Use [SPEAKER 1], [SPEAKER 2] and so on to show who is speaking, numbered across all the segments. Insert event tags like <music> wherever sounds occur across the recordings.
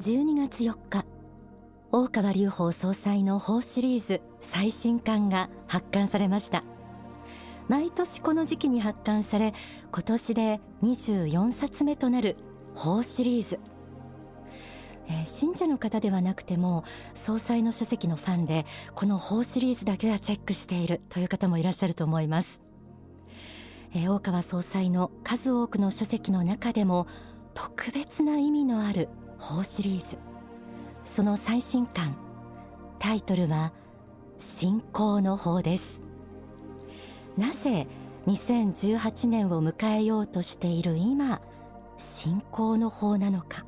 [SPEAKER 1] 12月4日。大川隆法総裁の法シリーズ最新刊が発刊されました。毎年この時期に発刊され今年で24冊目となる法シリーズ。えー、信者の方ではなくても総裁の書籍のファンでこの法シリーズだけはチェックしているという方もいらっしゃると思います、えー、大川総裁の数多くの書籍の中でも特別な意味のある法シリーズ。その最新刊。タイトルは信仰の法です。なぜ2018年を迎えようとしている今信仰の法なのか。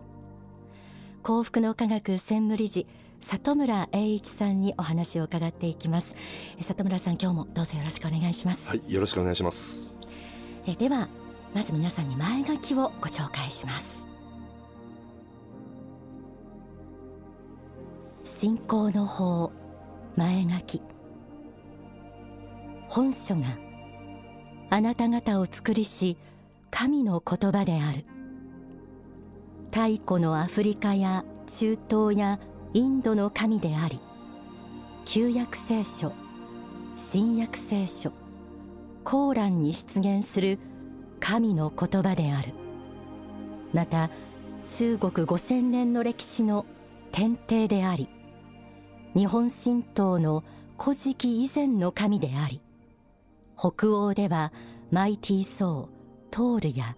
[SPEAKER 1] 幸福の科学専務理事里村栄一さんにお話を伺っていきます。里村さん今日もどうぞよろしくお願いします。
[SPEAKER 2] はいよろしくお願いします。
[SPEAKER 1] えではまず皆さんに前書きをご紹介します信仰の法前書き。本書があなた方を作りし神の言葉である。太古のアフリカや中東やインドの神であり旧約聖書新約聖書コーランに出現する神の言葉である。また中国5000年の歴史の天帝であり日本神道の古事記以前の神であり北欧ではマイティーソートールや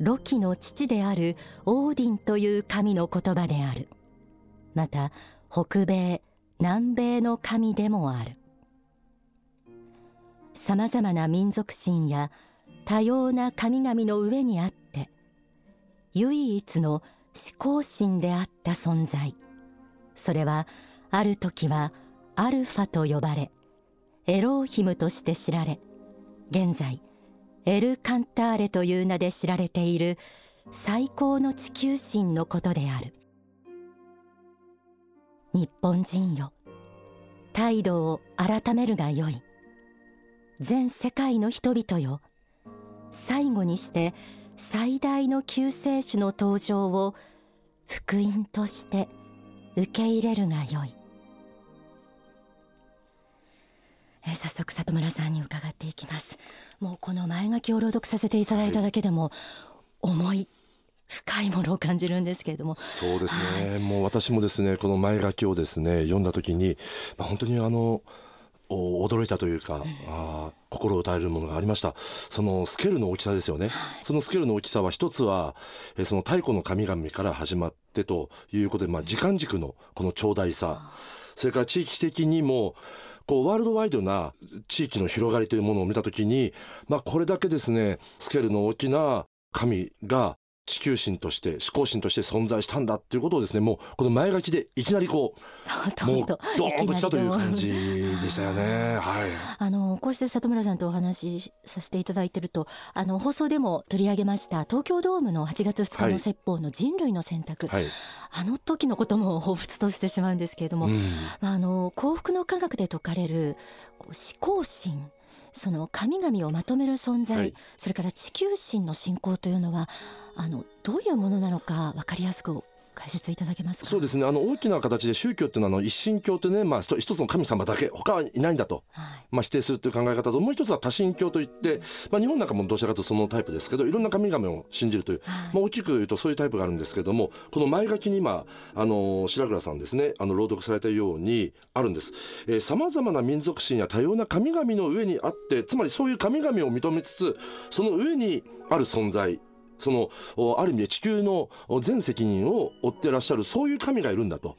[SPEAKER 1] ロキの父であるオーディンという神の言葉である。また北米南米の神でもある。さまざまな民族心や多様な神々の上にあって唯一の思考心であった存在。それはある時はアルファと呼ばれエローヒムとして知られ現在エル・カンターレという名で知られている最高の地球神のことである。日本人よ態度を改めるがよい。全世界の人々よ最後にして最大の救世主の登場を福音として受け入れるがよい。えー、早速里村さんに伺っていきます。もうこの前書きを朗読させていただいただけでも、重い深いものを感じるんですけれども。
[SPEAKER 2] そうですね、はい、もう私もですねこの前書きをですね読んだ時に、まあ、本当にあの驚いたというか、うん、あ心を打たれるものがありました。そのスケールの大きさですよね、はい、そのスケールの大きさは一つは、えその太古の神々から始まってということで、まあ、時間軸のこの長大さ。それから地域的にもこうワールドワイドな地域の広がりというものを見た時に、まあ、これだけですねスケールの大きな神が地球神として思考神として存在したんだっていうことをですねもうこの前書きでいきなりこう <laughs> もうドーンときたという感じでしたよね。はい、
[SPEAKER 1] あのこうして里村さんとお話しさせていただいてるとあの放送でも取り上げました東京ドームの8月2日の説法の人類の選択、はい、あの時のことも彷彿としてしまうんですけれども、うん、あの幸福の科学で説かれる思考心その神々をまとめる存在、はい、それから地球神の信仰というのはあのどういうものなのか分かりやすく解説いただけます
[SPEAKER 2] そうですね。あの大きな形で宗教っていうのはあの一神教ってね、まあ、一つの神様だけ他はいないんだと、はい、まあ、否定するという考え方ともう一つは多神教といって、まあ、日本なんかもどちらかというとそのタイプですけどいろんな神々を信じるという、はい、まあ、大きく言うとそういうタイプがあるんですけどもこの前書きに今あの白倉さんですねあの朗読されたようにあるんです。さまざまな民族心や多様な神々の上にあってつまりそういう神々を認めつつその上にある存在そのある意味で地球の全責任を負ってらっしゃるそういう神がいるんだと。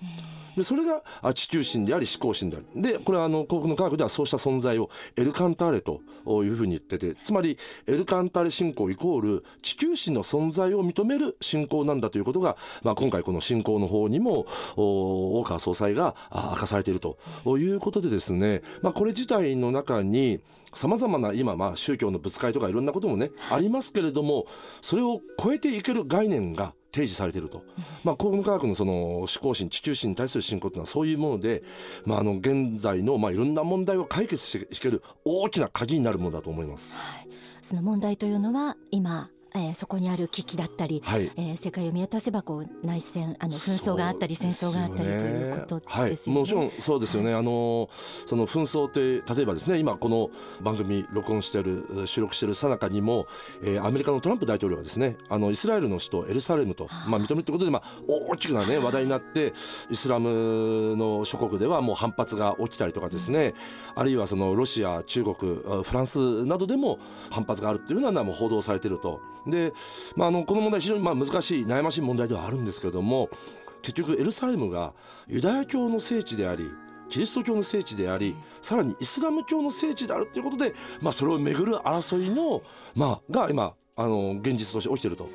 [SPEAKER 2] でそれが地球神であり思考神であるでこれはあの幸福の科学ではそうした存在をエルカンターレというふうに言ってて。つまりエルカンターレ信仰イコール地球神の存在を認める信仰なんだということが、まあ、今回この信仰の方にも大川総裁が明かされていると。いうことでですね、まあ、これ自体の中にさまざまな今まあ宗教のぶつかりとかいろんなこともねありますけれどもそれを超えていける概念が提示されていると、まあ、幸福科学のその思考心地球心に対する信仰というのはそういうもので、まあ、あの現在のまあいろんな問題を解決していける大きな鍵になるものだと思います。はい、
[SPEAKER 1] その問題というのは今えー、そこにある危機だったり、はい、えー、世界を見渡せばこう内戦あの紛争があったり、戦争があったりということですよね。
[SPEAKER 2] はい、もちろんそうですよね、はい、あのその紛争って例えばですね今この番組録音している収録しているさなかにも、えー、アメリカのトランプ大統領がですねあのイスラエルの首都エルサレムと、まあ、認めるということで、まあ、大きくな、ね、話題になってイスラムの諸国ではもう反発が起きたりとかですね、あるいはそのロシア中国フランスなどでも反発があるっていうのはもう報道されていると。で、まあ、あのこの問題非常にまあ難しい悩ましい問題ではあるんですけれども結局エルサレムがユダヤ教の聖地でありキリスト教の聖地でありさらにイスラム教の聖地であるということで、まあ、それをめぐる争いの、まあ、が今あの現実として起きていると。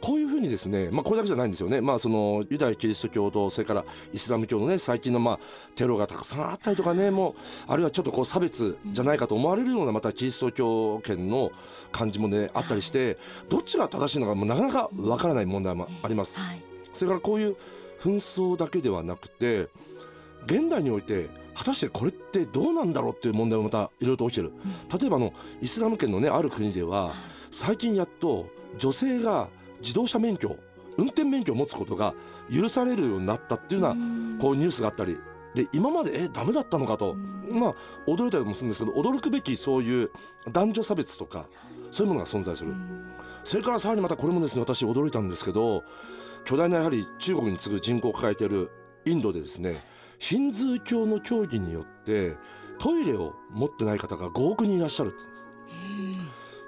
[SPEAKER 2] こういうふうにですね、まあ、これだけじゃないんですよね、まあ、そのユダヤキリスト教とそれからイスラム教のね最近のまあテロがたくさんあったりとかねもうあるいはちょっとこう差別じゃないかと思われるようなまたキリスト教圏の感じもねあったりしてどっちが正しいのかもなかなかわからない問題もあります。それからこういう紛争だけではなくて現代において果たしてこれってどうなんだろうっていう問題もまたいろいろと起きてる、例えばのイスラム圏のねある国では最近やっと女性が自動車免許運転免許を持つことが許されるようになったっていうようなこうニュースがあったりで今までえダメだったのかと。まあ驚いたりもするんですけど驚くべきそういう男女差別とかそういうものが存在する。それからさらにまたこれもですね私驚いたんですけど巨大なやはり中国に次ぐ人口を抱えているインドでですねヒンズー教の教義によってトイレを持ってない方が5億人いらっしゃるって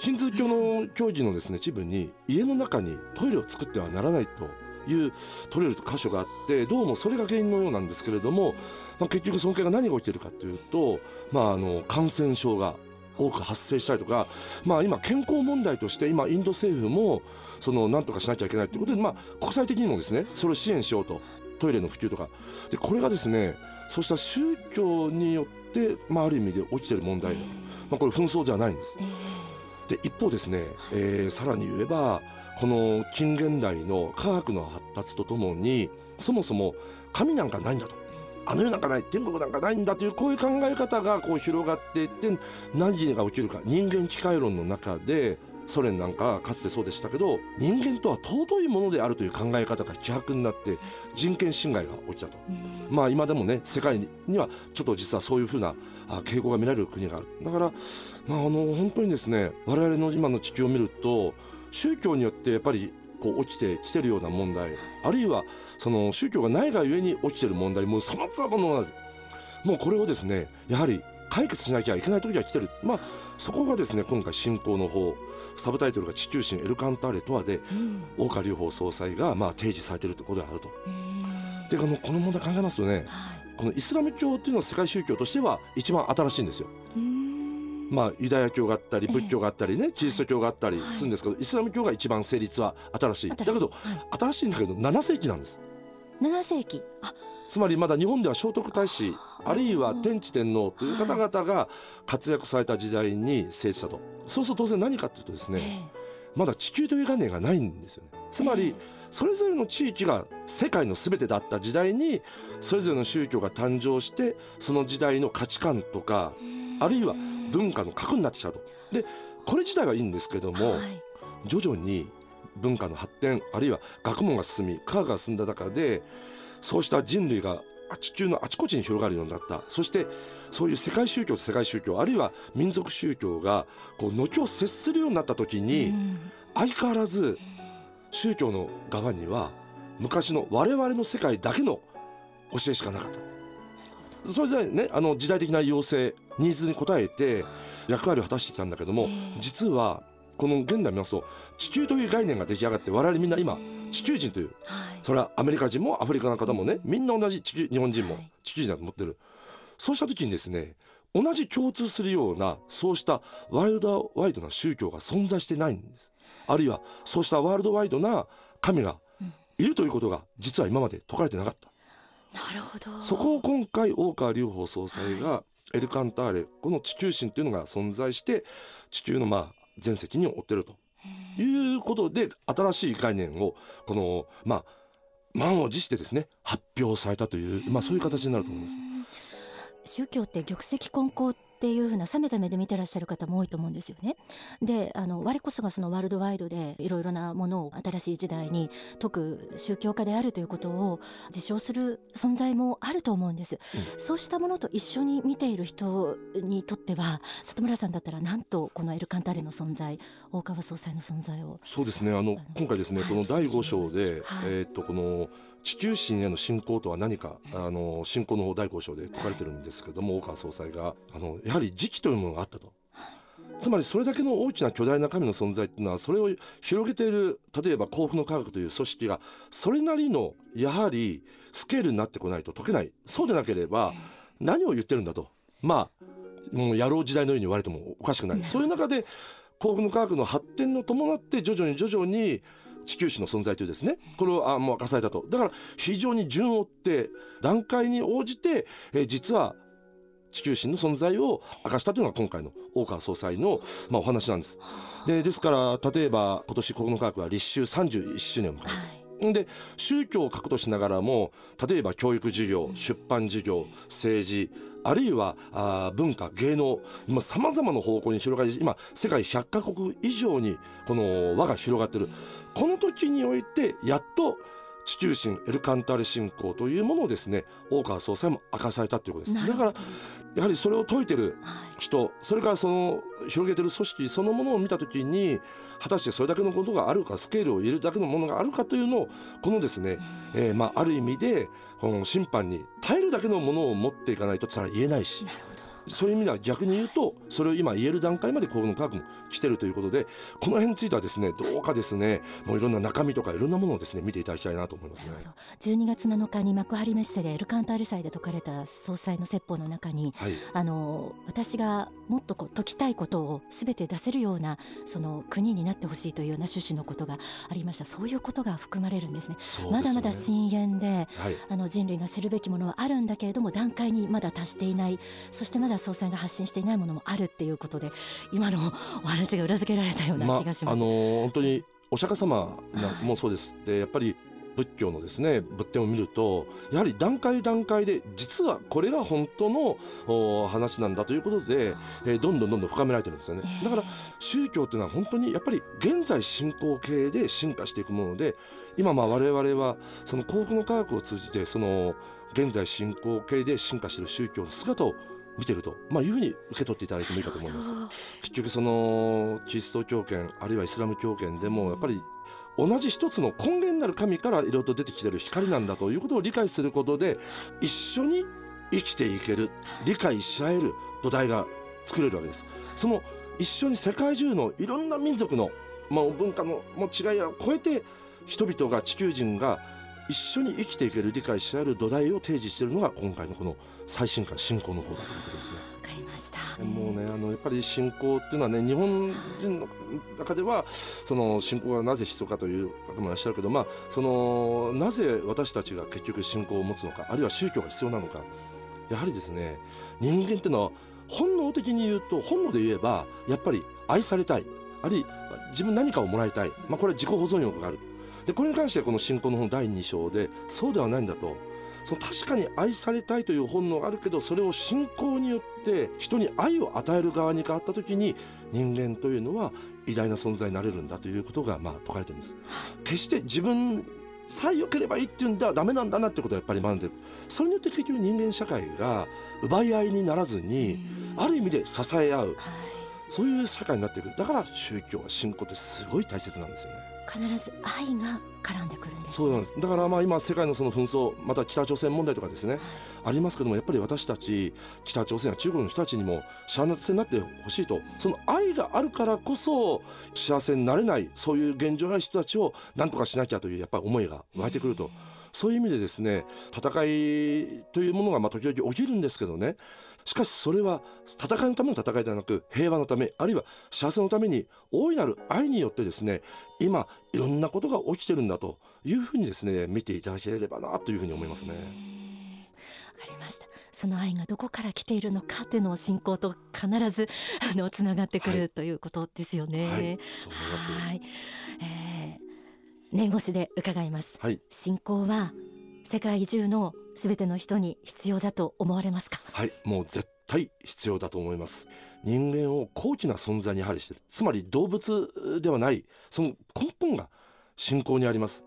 [SPEAKER 2] ヒンズー教の教義のですね一部に家の中にトイレを作ってはならないという取れる箇所があってどうもそれが原因のようなんですけれども、まあ、結局その結果何が起きてるかというと、まあ、あの感染症が多く発生したりとか、まあ、今健康問題として今インド政府もその何とかしなきゃいけないということで、まあ、国際的にもですねそれを支援しようとトイレの普及とか。でこれがですねそうした宗教によって、まあ、ある意味で起きてる問題、まあ、これ紛争じゃないんです。で一方ですね、えー、さらに言えばこの近現代の科学の発達とともにそもそも神なんかないんだと。あの世なんかない天国なんかないんだというこういう考え方がこう広がっていって何が起きるか。人間機械論の中でソ連なんかかつてそうでしたけど人間とは尊いものであるという考え方が希薄になって人権侵害が起きたと、まあ今でもね世界にはちょっと実はそういうふうな傾向が見られる国がある。だから、まあ、あの本当にですね我々の今の地球を見ると宗教によってやっぱりこう起きてきてるような問題あるいはその宗教がないがゆえに起きてる問題もうさまざまなもうこれをですねやはり解決しなきゃいけない時が来てる。まあそこがですね今回進行の方サブタイトルが「地球神エルカンターレとはで」大川隆法総裁がまあ提示されているところであると。でこのこの問題考えますとね、はい、このイスラム教っていうのは世界宗教としては一番新しいんですよ。まあ、ユダヤ教があったり仏教があったりね、キリスト教があったりするんですけど、イスラム教が一番成立は新しい。だけど、新しいんだけど7世紀なんです。
[SPEAKER 1] 7世紀
[SPEAKER 2] つまりまだ日本では聖徳太子あるいは天智天皇という方々が活躍された時代に成立したと。そうすると当然何かというとですね、まだ地球という概念がないんですよね。つまり、それぞれの地域が世界の全てだった時代にそれぞれの宗教が誕生してその時代の価値観とかあるいは文化の核になってきたと。でこれ自体はいいんですけども、はい、徐々に文化の発展あるいは学問が進み科学が進んだ中でそうした人類が地球のあちこちに広がるようになった。そしてそういう世界宗教と世界宗教あるいは民族宗教がこう軒を接するようになった時に、相変わらず宗教の側には昔の我々の世界だけの教えしかなかった。それぞれねあの時代的な要請ニーズに応えて役割を果たしてきたんだけども、実はこの現代見ますと地球という概念が出来上がって我々みんな今地球人という、はい、それはアメリカ人もアフリカの方もねみんな同じ地球日本人も地球人だと思ってる、そうした時にですね同じ共通するようなそうしたワイルドワイドな宗教が存在してないんです。あるいはそうしたワールドワイドな神がいるということが実は今まで説かれてなかった。
[SPEAKER 1] なるほど。
[SPEAKER 2] そこを今回大川隆法総裁がエルカンターレこの地球神というのが存在して地球のまあ全責任を負ってるということで新しい概念をこのまあ満を持してですね発表されたという、まあ、そういう形になると思います。
[SPEAKER 1] 宗教って玉石混交っていうふうな冷めた目で見てらっしゃる方も多いと思うんですよね。であの我こそがそのワールドワイドでいろいろなものを新しい時代に説く宗教家であるということを自称する存在もあると思うんです、うん、そうしたものと一緒に見ている人にとっては里村さんだったらなんとこのエルカンターレの存在大川総裁の存在を。
[SPEAKER 2] そうですね。あの今回ですね、はい、この第5章で、はい、えー、っとこの地球神への信仰とは何かあの信仰の第5章で説かれてるんですけども大川総裁があのやはり時期というものがあったと。つまりそれだけの大きな巨大な神の存在っていうのはそれを広げている例えば幸福の科学という組織がそれなりのやはりスケールになってこないと解けない。そうでなければ何を言ってるんだと。まあもう野郎時代のように言われてもおかしくない。そういう中で幸福の科学の発展を伴って徐々に徐々に地球史の存在というですねこれをあもう明かされたとだから非常に順を追って段階に応じて、えー、実は地球神の存在を明かしたというのが今回の大川総裁の、まあ、お話なんです。でですから例えば今年国の科学は立秋31周年を迎える。はいで宗教を核としながらも例えば教育事業出版事業政治あるいはあ文化芸能今さまざまな方向に広がり今世界100カ国以上にこの輪が広がってる。この時においてやっと地球神エルカンターレ信仰というものをですね大川総裁も明かされたということです。だからやはりそれを説いてる人、はい、それからその広げてる組織そのものを見た時に果たしてそれだけのことがあるかスケールを入れるだけのものがあるかというのをこのですね、うん、えー、まあ、ある意味でこの審判に耐えるだけのものを持っていかないとそれは言えないし。なるほどそういう意味では逆に言うとそれを今言える段階までこの科学も来てるということでこの辺についてはですねどうかですねもういろんな中身とかいろんなものをですね見ていただきたいなと思いますね。
[SPEAKER 1] 12月7日に幕張メッセでエルカンタール祭で説かれた総裁の説法の中に、はい、あの私がもっとこう解きたいことをすべて出せるようなその国になってほしいというような趣旨のことがありました。そういうことが含まれるんですね、ね、まだまだ深淵で、はい、あの人類が知るべきものはあるんだけれども段階にまだ達していない。そしてまだ総裁が発信していないものもあるっていうことで今のお話が裏付けられたような気がします。
[SPEAKER 2] まあ、あのー、本当にお釈迦様もそうです、でやっぱり仏教のですね仏典を見るとやはり段階段階で実はこれが本当の話なんだということで、えー、どんどんどんどん深められてるんですよねだから宗教っていうのは本当にやっぱり現在進行形で進化していくもので今まあ我々はその幸福の科学を通じてその現在進行形で進化している宗教の姿を見てると、まあ、いうふうに受け取っていただいてもいいかと思います。結局そのキリスト教圏あるいはイスラム教圏でもやっぱり同じ一つの根源なる神からいろいろと出てきてる光なんだということを理解することで一緒に生きていける理解し合える土台が作れるわけです。その一緒に世界中のいろんな民族の、まあ、文化の違いを超えて人々が地球人が一緒に生きていける理解し合える土台を提示しているのが今回のこの最新刊信仰の方だということですね。
[SPEAKER 1] わかりました。
[SPEAKER 2] もうねあのやっぱり信仰っていうのはね日本人の中ではその信仰がなぜ必要かという方もいらっしゃるけど、まあ、そのなぜ私たちが結局信仰を持つのかあるいは宗教が必要なのかやはりですね人間っていうのは本能的に言うと本能で言えばやっぱり愛されたい。あるいは自分何かをもらいたい、まあ、これは自己保存欲がある。でこれに関してこの信仰の本第2章でそうではないんだとその確かに愛されたいという本能があるけどそれを信仰によって人に愛を与える側に変わった時に人間というのは偉大な存在になれるんだということがまあ説かれてるんです。決して自分さえ良ければいいっていうんではダメなんだなってことをやっぱり学んでる。それによって結局人間社会が奪い合いにならずにある意味で支え合う、そういう社会になっていく。だから宗教は信仰ってすごい大切なんですよね。
[SPEAKER 1] 必ず愛が絡んでくるんです、ね、
[SPEAKER 2] そうなんです。だからまあ今世界のその紛争また北朝鮮問題とかですね、はい、ありますけどもやっぱり私たち北朝鮮や中国の人たちにも幸せになってほしいとその愛があるからこそ幸せになれないそういう現状の人たちを何とかしなきゃというやっぱり思いが湧いてくると。そういう意味でですね戦いというものがまあ時々起きるんですけどねしかしそれは戦いのための戦いではなく平和のためあるいは幸せのために大いなる愛によってですね今いろんなことが起きてるんだというふうにですね見ていただければなというふうに思いますね。
[SPEAKER 1] わかりましたその愛がどこから来ているのかというのを信仰と必ずあのつながってくる、はい、ということですよね。はい、そう思います。はい、えー、年越しで伺います。はい、信仰は世界中のすべての人に必要だと思われますか？
[SPEAKER 2] はいもう絶対必要だと思います。人間を高貴な存在にやはりしてる。つまり動物ではないその根本が信仰にあります。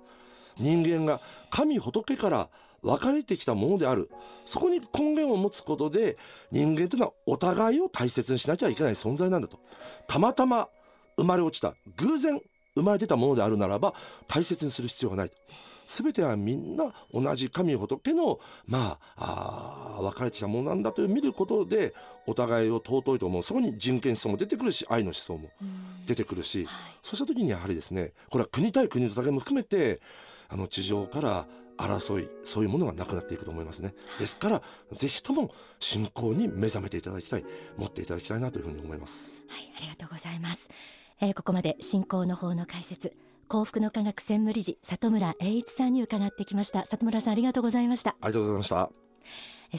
[SPEAKER 2] 人間が神仏から分かれてきたものである。そこに根源を持つことで人間というのはお互いを大切にしなきゃいけない存在なんだと。たまたま生まれ落ちた偶然生まれてたものであるならば大切にする必要がないと。全てはみんな同じ神仏のまああ分かれてきたものなんだという見ることでお互いを尊いと思う。そこに人権思想も出てくるし愛の思想も出てくるし、はい、そうした時にやはりですねこれは国対国の戦いも含めてあの地上から争いそういうものがなくなっていくと思いますね。ですからぜひとも信仰に目覚めていただきたい。持っていただきたいなというふうに思います。
[SPEAKER 1] はいありがとうございます、えー、ここまで信仰の方の解説幸福の科学専務理事里村栄一さんに伺ってきました。里村さんありがとうございました。
[SPEAKER 2] ありがとうございました。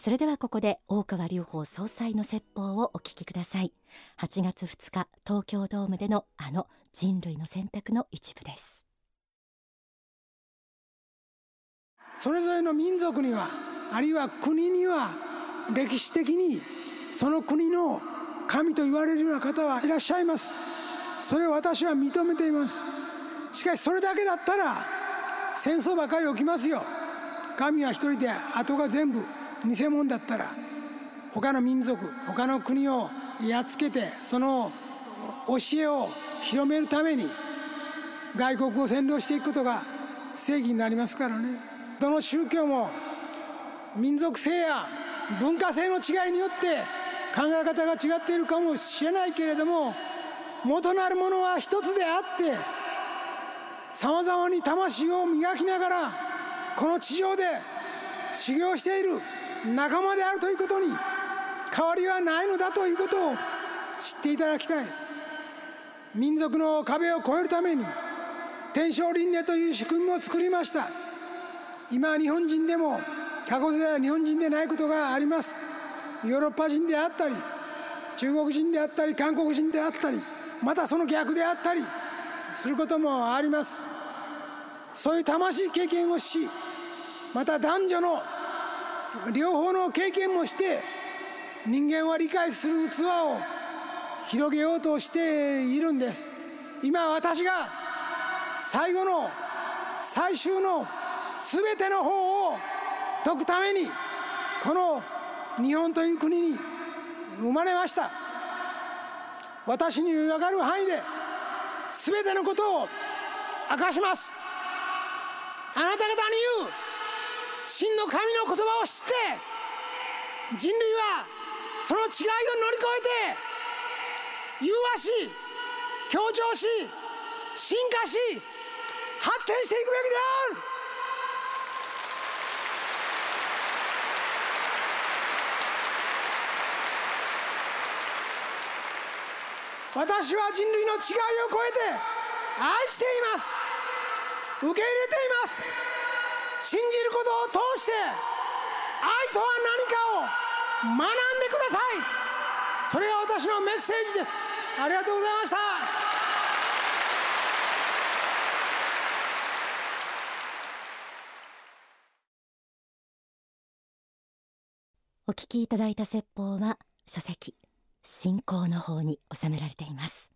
[SPEAKER 1] それではここで大川隆法総裁の説法をお聞きください。8月2日東京ドームでのあの人類の選択の一部です。
[SPEAKER 3] それぞれの民族にはあるいは国には歴史的にその国の神と言われるような方はいらっしゃいます。それを私は認めていますしかしそれだけだったら戦争ばかり起きますよ。神は一人で後が全部偽物だったら他の民族他の国をやっつけてその教えを広めるために外国を占領していくことが正義になりますからね。どの宗教も民族性や文化性の違いによって考え方が違っているかもしれないけれども元なるものは一つであってさまざまに魂を磨きながらこの地上で修行している仲間であるということに変わりはないのだということを知っていただきたい。民族の壁を越えるために天正輪廻という仕組みを作りました。今日本人でも過去世代は日本人でないことがあります。ヨーロッパ人であったり中国人であったり韓国人であったりまたその逆であったりすることもあります。そういう魂経験をしまた男女の両方の経験もして人間は理解する器を広げようとしているんです。今私が最後の最終の全ての方を解くためにこの日本という国に生まれました。私に分かる範囲で全てのことを明かします。あなた方に言う真の神の言葉を知って人類はその違いを乗り越えて融和し協調し進化し発展していくべきである。私は人類の違いを超えて愛しています。受け入れています。信じることを通して愛とは何かを学んでください。それが私のメッセージです。ありがとうございました。
[SPEAKER 1] お聞きいただいた説法は書籍信仰の方に収められています。